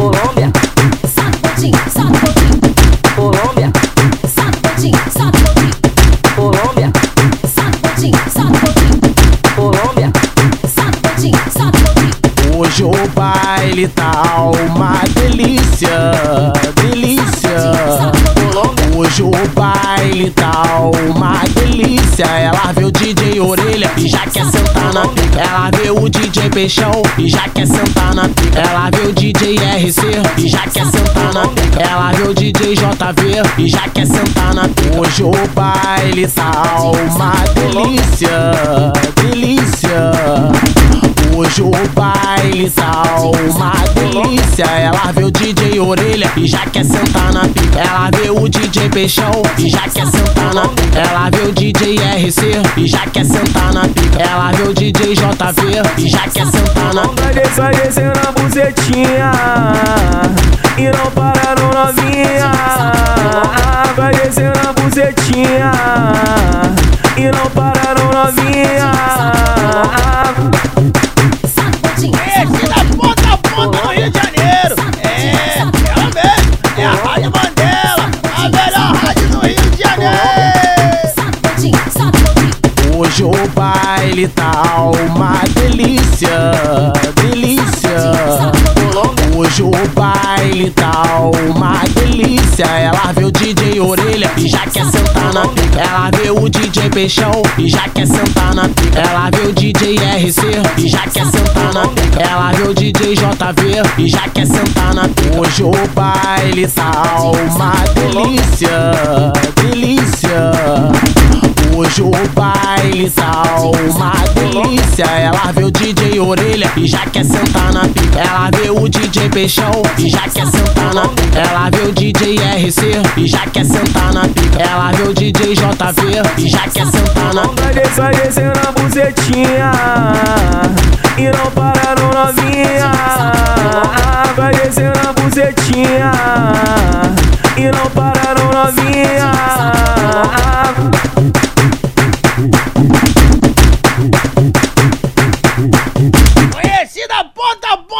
Colômbia, Sacudinho, sacudinho, Colômbia, sacudinho, sacudinho, Colômbia, sacudinho, sacudinho, Colômbia, sacudinho, sacudinho. Hoje o baile tá uma delícia. Hoje o baile tá uma delícia. Ela vê o DJ Orelha e já quer sentar na pica. Ela vê o DJ Peixão e já quer sentar na pica. Ela vê o DJ RC e já quer sentar na pica. Ela vê o DJ JV e já quer sentar na pica. Hoje o baile tá uma delícia, delícia. Hoje o baile tá uma delícia. Ela vê o DJ Orelha e já quer sentar na pica. Ela vê o DJ Peixão e já quer sentar na pica. Ela vê o DJ RC e já quer sentar na pica. Ela vê o DJ JV e já quer sentar na pica. Vai descer, na bucetinha E não para no novinha Vai descer na bucetinha E não para no novinha Hoje o baile tá uma delícia, delícia. Hoje o baile tá uma delícia. Ela vê o DJ Orelha e já quer sentar na pica. Ela vê o DJ Peixão e já quer sentar na pica. Ela vê o DJ RC e já quer sentar na pica. Ela vê o DJ JV e já quer sentar na pica. Hoje o baile tá uma delícia, delícia. Hoje o baile tá uma delícia. Ela vê o DJ Orelha e já quer sentar na pica. Ela vê o DJ Peixão e já quer sentar na pica. Ela vê o DJ RC e já quer sentar na pica. Ela vê o DJ JV e já quer sentar na pica. Vai descer, na bucetinha E não para no novinha Vai descer na bucetinha